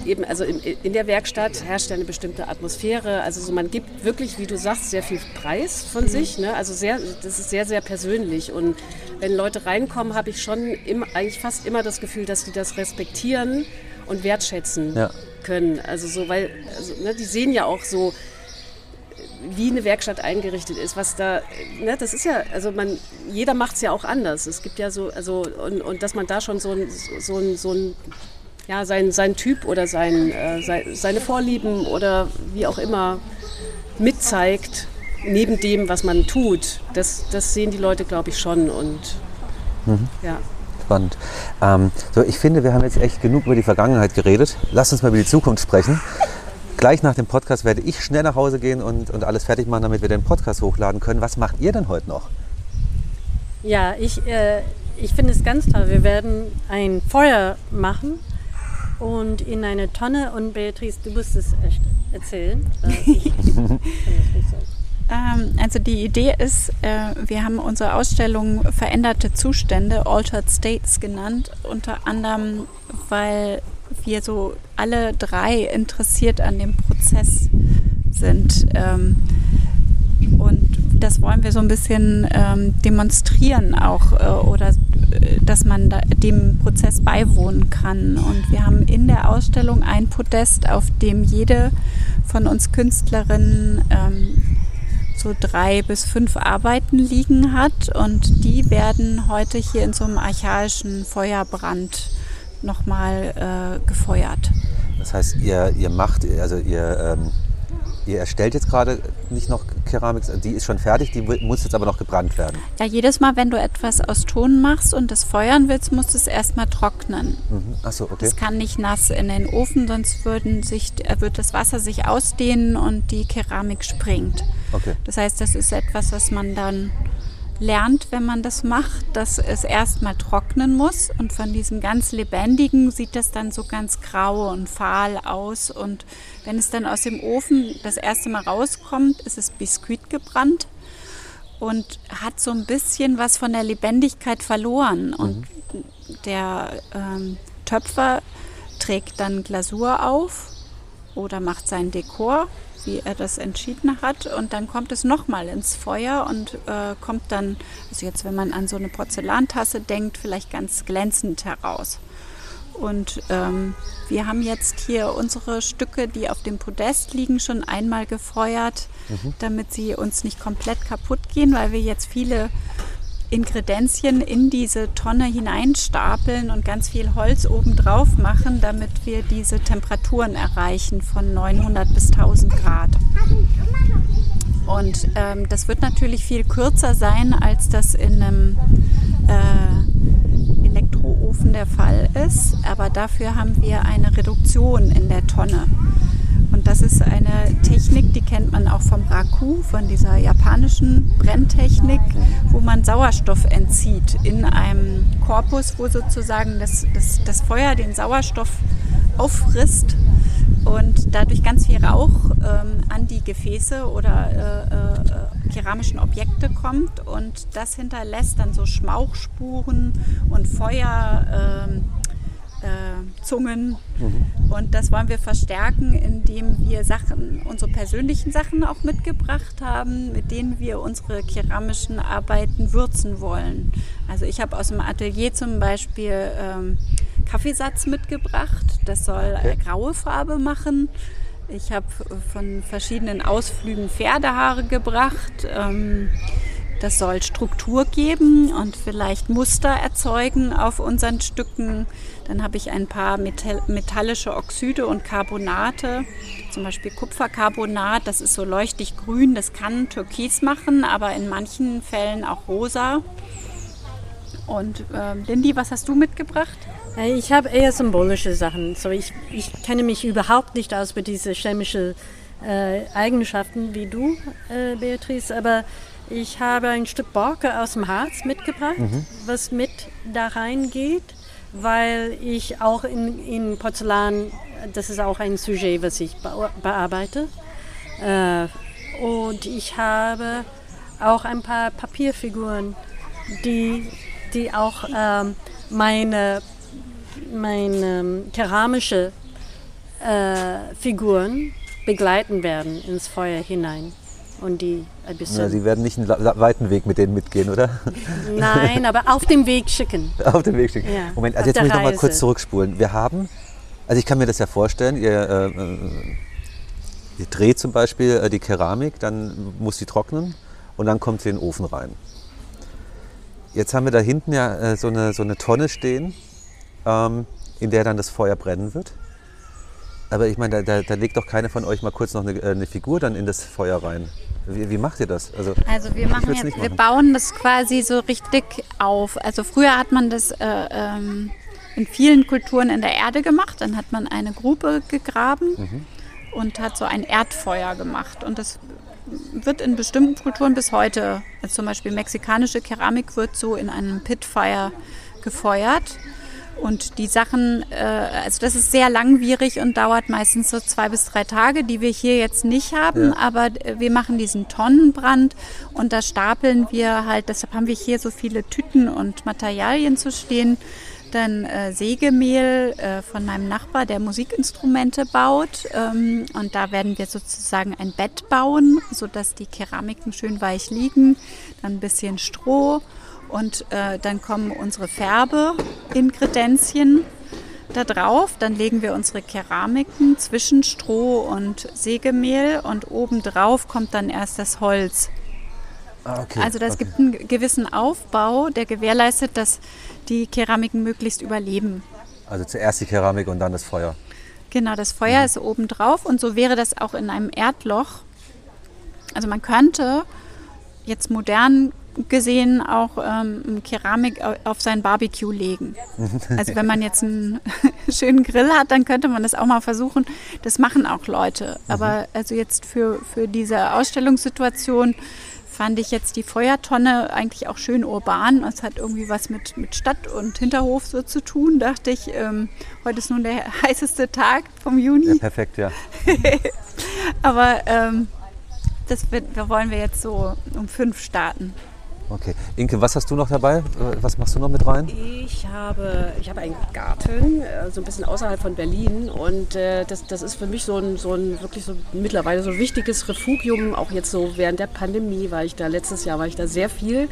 Speaker 2: eben, also in, in, der Werkstatt herrscht ja eine bestimmte Atmosphäre. Also so, man gibt wirklich, wie du sagst, sehr viel Preis von sich. Ne? Also sehr, das ist sehr, sehr persönlich. Und wenn Leute reinkommen, habe ich schon im, eigentlich fast immer das Gefühl, dass die das respektieren und wertschätzen ja. können. Also so, weil also, ne, die sehen ja auch so, wie eine Werkstatt eingerichtet ist, was da, ne, das ist ja, also man, jeder macht es ja auch anders. Es gibt ja so, also und, und dass man da schon so ein, so ein, so ein ja, sein, sein Typ oder sein, äh, seine Vorlieben oder wie auch immer mitzeigt, neben dem, was man tut. Das, das sehen die Leute, glaube ich, schon. Und
Speaker 1: mhm. ja. Spannend. Ähm, so, ich finde, wir haben jetzt echt genug über die Vergangenheit geredet. Lass uns mal über die Zukunft sprechen. Gleich nach dem Podcast werde ich schnell nach Hause gehen und, und alles fertig machen, damit wir den Podcast hochladen können. Was macht ihr denn heute noch?
Speaker 4: Ja, ich, äh, ich finde es ganz toll. Wir werden ein Feuer machen und in eine Tonne. Und Beatrice, du musst es echt erzählen.
Speaker 3: Ähm, also die Idee ist, äh, wir haben unsere Ausstellung Veränderte Zustände, Altered States genannt, unter anderem, weil wir so alle drei interessiert an dem Prozess sind. Ähm, das wollen wir so ein bisschen ähm, demonstrieren auch äh, oder äh, dass man da, dem Prozess beiwohnen kann. Und wir haben in der Ausstellung ein Podest, auf dem jede von uns Künstlerinnen ähm, so drei bis fünf Arbeiten liegen hat und die werden heute hier in so einem archaischen Feuerbrand nochmal äh, gefeuert.
Speaker 1: Das heißt, ihr, ihr macht, also ihr ähm, Ihr erstellt jetzt gerade nicht noch Keramik, die ist schon fertig, die muss jetzt aber noch gebrannt werden.
Speaker 3: Ja, jedes Mal, wenn du etwas aus Ton machst und das feuern willst, musst du es erstmal trocknen.
Speaker 1: Mhm. Ach so, okay.
Speaker 3: Das kann nicht nass in den Ofen, sonst würden sich, äh, wird das Wasser sich ausdehnen und die Keramik springt.
Speaker 1: Okay.
Speaker 3: Das heißt, das ist etwas, was man dann lernt, wenn man das macht, dass es erstmal trocknen muss. Und von diesem ganz lebendigen sieht das dann so ganz grau und fahl aus. Und wenn es dann aus dem Ofen das erste Mal rauskommt, ist es Biskuit gebrannt und hat so ein bisschen was von der Lebendigkeit verloren. Und mhm. der ähm, Töpfer trägt dann Glasur auf oder macht sein Dekor wie er das entschieden hat. Und dann kommt es nochmal ins Feuer und äh, kommt dann, also jetzt, wenn man an so eine Porzellantasse denkt, vielleicht ganz glänzend heraus. Und ähm, wir haben jetzt hier unsere Stücke, die auf dem Podest liegen, schon einmal gefeuert, mhm. damit sie uns nicht komplett kaputt gehen, weil wir jetzt viele Ingredienzien in diese Tonne hineinstapeln und ganz viel Holz obendrauf machen, damit wir diese Temperaturen erreichen von 900 bis 1000 Grad. Und ähm, das wird natürlich viel kürzer sein, als das in einem äh, Elektroofen der Fall ist. Aber dafür haben wir eine Reduktion in der Tonne. Und das ist eine Technik, die kennt man auch vom Raku, von dieser japanischen Brenntechnik, wo man Sauerstoff entzieht in einem Korpus, wo sozusagen das, das, das Feuer den Sauerstoff auffrisst und dadurch ganz viel Rauch ähm, an die Gefäße oder äh, äh, keramischen Objekte kommt und das hinterlässt dann so Schmauchspuren und Feuer. Äh, äh, Zungen. Mhm. Und das wollen wir verstärken, indem wir Sachen, unsere persönlichen Sachen auch mitgebracht haben, mit denen wir unsere keramischen Arbeiten würzen wollen. Also ich habe aus dem Atelier zum Beispiel ähm, Kaffeesatz mitgebracht. Das soll okay. graue Farbe machen. Ich habe von verschiedenen Ausflügen Pferdehaare gebracht. Ähm, das soll Struktur geben und vielleicht Muster erzeugen auf unseren Stücken. Dann habe ich ein paar metallische Oxide und Carbonate, zum Beispiel Kupfercarbonat, das ist so leuchtig grün, das kann Türkis machen, aber in manchen Fällen auch rosa. Und äh, Lindy, was hast du mitgebracht?
Speaker 4: Äh, ich habe eher symbolische Sachen. So ich, ich kenne mich überhaupt nicht aus mit diesen chemischen äh, Eigenschaften wie du, äh, Beatrice, aber ich habe ein Stück Borke aus dem Harz mitgebracht, mhm. was mit da reingeht, weil ich auch in, in Porzellan, das ist auch ein Sujet, was ich bearbeite. Äh, und ich habe auch ein paar Papierfiguren, die, die auch ähm, meine, meine keramische äh, Figuren begleiten werden ins Feuer hinein und die ein bisschen.
Speaker 1: Ja, Sie werden nicht einen weiten Weg mit denen mitgehen, oder?
Speaker 4: Nein, aber auf dem Weg schicken.
Speaker 1: auf dem Weg schicken. Ja, Moment, also jetzt muss ich noch mal kurz zurückspulen. Wir haben, also ich kann mir das ja vorstellen, ihr, äh, äh, ihr dreht zum Beispiel äh, die Keramik, dann muss sie trocknen und dann kommt sie in den Ofen rein. Jetzt haben wir da hinten ja äh, so, eine, so eine Tonne stehen, ähm, in der dann das Feuer brennen wird. Aber ich meine, da, da, da, legt doch keiner von euch mal kurz noch eine, äh, eine Figur dann in das Feuer rein. Wie, wie macht ihr das?
Speaker 3: Also, also wir machen jetzt, wir bauen das quasi so richtig auf. Also früher hat man das äh, ähm, in vielen Kulturen in der Erde gemacht. Dann hat man eine Grube gegraben mhm. und hat so ein Erdfeuer gemacht. Und das wird in bestimmten Kulturen bis heute, also zum Beispiel mexikanische Keramik wird so in einem Pitfire gefeuert. Und die Sachen, äh, also das ist sehr langwierig und dauert meistens so zwei bis drei Tage, die wir hier jetzt nicht haben. Ja. Aber äh, wir machen diesen Tonnenbrand und da stapeln wir halt, deshalb haben wir hier so viele Tüten und Materialien zu stehen. dann äh, Sägemehl äh, von meinem Nachbar, der Musikinstrumente baut. Ähm, und da werden wir sozusagen ein Bett bauen, sodass die Keramiken schön weich liegen. Dann ein bisschen Stroh und äh, dann kommen unsere Färbe-Ingredienzien da drauf. Dann legen wir unsere Keramiken zwischen Stroh und Sägemehl und obendrauf kommt dann erst das Holz.
Speaker 1: Ah, okay,
Speaker 3: Also das
Speaker 1: okay.
Speaker 3: gibt einen gewissen Aufbau, der gewährleistet, dass die Keramiken möglichst überleben.
Speaker 1: Also zuerst die Keramik und dann das Feuer.
Speaker 3: Genau, das Feuer ist oben drauf und so wäre das auch in einem Erdloch. Also man könnte jetzt modern gesehen auch ähm, Keramik au- auf sein Barbecue legen. Also wenn man jetzt einen schönen Grill hat, dann könnte man das auch mal versuchen. Das machen auch Leute. Aber also jetzt für, für diese Ausstellungssituation fand ich jetzt die Feuertonne eigentlich auch schön urban. Es hat irgendwie was mit, mit Stadt und Hinterhof so zu tun, dachte ich. Ähm, heute ist nun der heißeste Tag vom Juni.
Speaker 1: Ja, perfekt, ja.
Speaker 3: Aber ähm, das wird, da wollen wir jetzt so um fünf starten.
Speaker 1: Okay. Inke, was hast du noch dabei? Äh, Was machst du noch mit rein?
Speaker 2: Ich habe, ich habe einen Garten, äh, so ein bisschen außerhalb von Berlin. Und äh, das, das ist für mich so ein, so ein wirklich so mittlerweile so ein wichtiges Refugium. Auch jetzt so während der Pandemie war ich da, letztes Jahr war ich da sehr viel.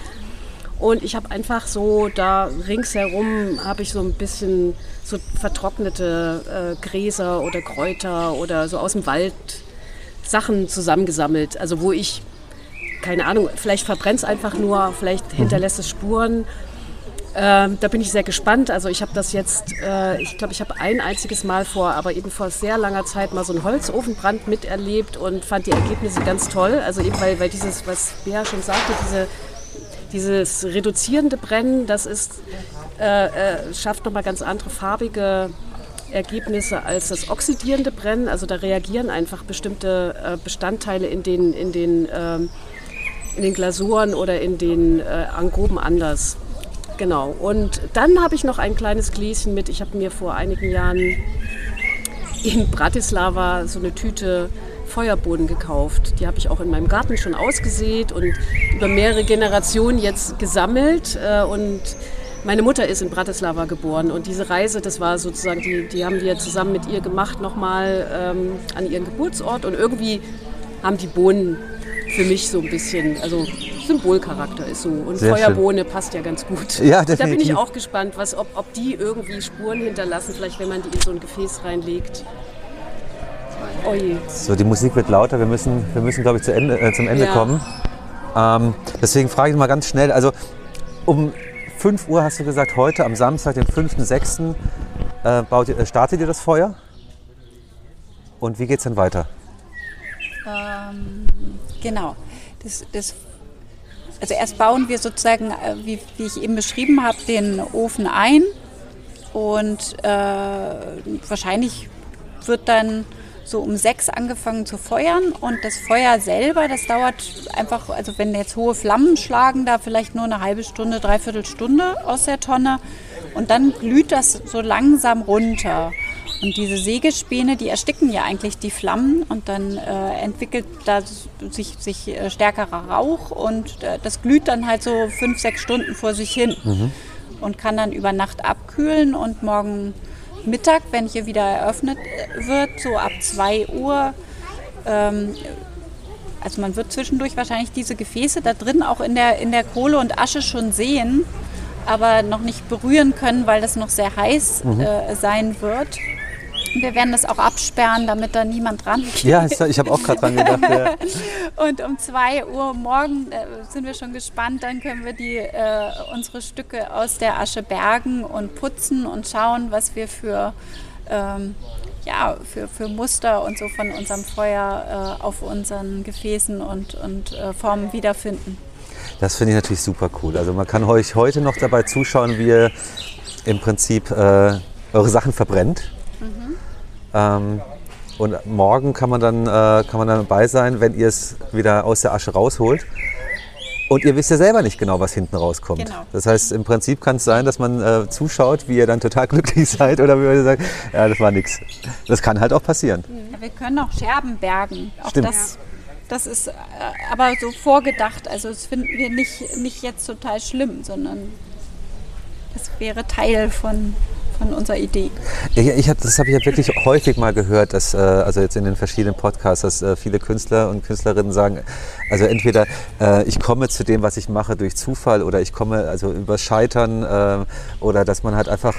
Speaker 2: Und ich habe einfach so da ringsherum habe ich so ein bisschen so vertrocknete äh, Gräser oder Kräuter oder so aus dem Wald Sachen zusammengesammelt. Also wo ich keine Ahnung, vielleicht verbrennt es einfach nur, vielleicht hinterlässt es Spuren. Ähm, da bin ich sehr gespannt. Also ich habe das jetzt, äh, ich glaube, ich habe ein einziges Mal vor, aber eben vor sehr langer Zeit mal so einen Holzofenbrand miterlebt und fand die Ergebnisse ganz toll. Also eben weil, weil dieses, was Bea schon sagte, diese, dieses reduzierende Brennen, das ist, äh, äh, schafft nochmal ganz andere farbige Ergebnisse als das oxidierende Brennen. Also da reagieren einfach bestimmte äh, Bestandteile in den, in den ähm, in den Glasuren oder in den äh, Angroben anders. Genau. Und dann habe ich noch ein kleines Gläschen mit. Ich habe mir vor einigen Jahren in Bratislava so eine Tüte Feuerbohnen gekauft. Die habe ich auch in meinem Garten schon ausgesät und über mehrere Generationen jetzt gesammelt. Äh, und meine Mutter ist in Bratislava geboren und diese Reise, das war sozusagen, die, die haben wir zusammen mit ihr gemacht nochmal ähm, an ihren Geburtsort und irgendwie haben die Bohnen für mich so ein bisschen, also Symbolcharakter ist so. Und
Speaker 1: Sehr schön.
Speaker 2: Feuerbohne passt ja ganz gut.
Speaker 1: Ja,
Speaker 2: Da bin
Speaker 1: definitiv.
Speaker 2: ich auch gespannt, was, ob, ob die irgendwie Spuren hinterlassen, vielleicht wenn man die in so ein Gefäß reinlegt. Oh je.
Speaker 1: So, die Musik wird lauter. Wir müssen, wir müssen glaube ich, zu Ende, äh, zum Ende
Speaker 2: Ja.
Speaker 1: kommen. Ähm, deswegen frage ich mal ganz schnell. Also um 5 Uhr hast du gesagt, heute am Samstag, den 5.6. Äh, baut ihr- äh, startet ihr das Feuer? Und wie geht es dann weiter?
Speaker 3: Ähm, genau. Das, das, also erst bauen wir sozusagen, äh, wie, wie ich eben beschrieben habe, den Ofen ein und äh, wahrscheinlich wird dann so um sechs angefangen zu feuern und das Feuer selber, das dauert einfach, also wenn jetzt hohe Flammen schlagen, da vielleicht nur eine halbe Stunde, dreiviertel Stunde aus der Tonne und dann glüht das so langsam runter. Und diese Sägespäne, die ersticken ja eigentlich die Flammen und dann äh, entwickelt da sich, sich äh, stärkerer Rauch und äh, das glüht dann halt so fünf, sechs Stunden vor sich hin und kann dann über Nacht abkühlen und morgen Mittag, wenn hier wieder eröffnet äh, wird, so ab 2 Uhr, ähm, also man wird zwischendurch wahrscheinlich diese Gefäße da drin auch in der, in der Kohle und Asche schon sehen, aber noch nicht berühren können, weil das noch sehr heiß äh, sein wird. Wir werden das auch absperren, damit da niemand dran geht.
Speaker 1: Ja, ich, ich habe auch gerade dran gedacht. Ja.
Speaker 3: Und um 2 Uhr morgen äh, sind wir schon gespannt, dann können wir die, äh, unsere Stücke aus der Asche bergen und putzen und schauen, was wir für, ähm, ja, für, für Muster und so von unserem Feuer äh, auf unseren Gefäßen und, und äh, Formen wiederfinden.
Speaker 1: Das finde ich natürlich super cool. Also man kann euch heute noch dabei zuschauen, wie ihr im Prinzip äh, eure Sachen verbrennt. Ähm, und morgen kann man, dann, äh, kann man dann dabei sein, wenn ihr es wieder aus der Asche rausholt. Und ihr wisst ja selber nicht genau, was hinten rauskommt.
Speaker 3: Genau.
Speaker 1: Das heißt, im Prinzip kann es sein, dass man äh, zuschaut, wie ihr dann total glücklich seid oder wie ihr sagt, ja, das war nichts. Das kann halt auch passieren.
Speaker 3: Ja, wir können auch Scherben bergen. Auch
Speaker 1: Stimmt.
Speaker 3: das, das ist äh, aber so vorgedacht. Also das finden wir nicht, nicht jetzt total schlimm, sondern das wäre Teil von, von unserer Idee.
Speaker 1: Ich, ich hab, das habe ich ja wirklich häufig mal gehört, dass, äh, also jetzt in den verschiedenen Podcasts, dass äh, viele Künstler und Künstlerinnen sagen, also entweder äh, ich komme zu dem, was ich mache, durch Zufall oder ich komme also über Scheitern oder dass man halt einfach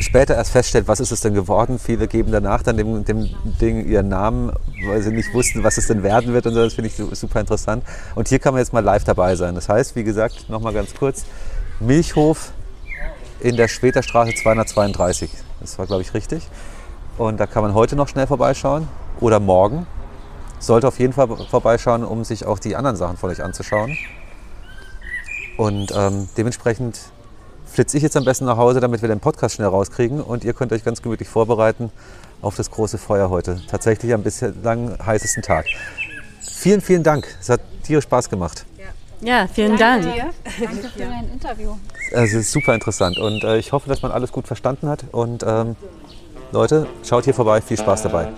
Speaker 1: später erst feststellt, was ist es denn geworden. Viele geben danach dann dem, dem Ding ihren Namen, weil sie nicht wussten, was es denn werden wird und so. Das finde ich super interessant. Und hier kann man jetzt mal live dabei sein. Das heißt, wie gesagt, nochmal ganz kurz, Milchhof in der Schweterstraße 232. Das war, glaube ich, richtig. Und da kann man heute noch schnell vorbeischauen oder morgen. Sollte auf jeden Fall vorbeischauen, um sich auch die anderen Sachen von euch anzuschauen. Und ähm, dementsprechend flitze ich jetzt am besten nach Hause, damit wir den Podcast schnell rauskriegen und ihr könnt euch ganz gemütlich vorbereiten auf das große Feuer heute. Tatsächlich am bislang heißesten Tag. Vielen, vielen Dank. Es hat tierisch Spaß gemacht.
Speaker 4: Ja, ja, vielen Danke Dank.
Speaker 3: Dir. Danke für dein Interview.
Speaker 1: Es ist super interessant und äh, ich hoffe, dass man alles gut verstanden hat. Und ähm, Leute, schaut hier vorbei. Viel Spaß dabei.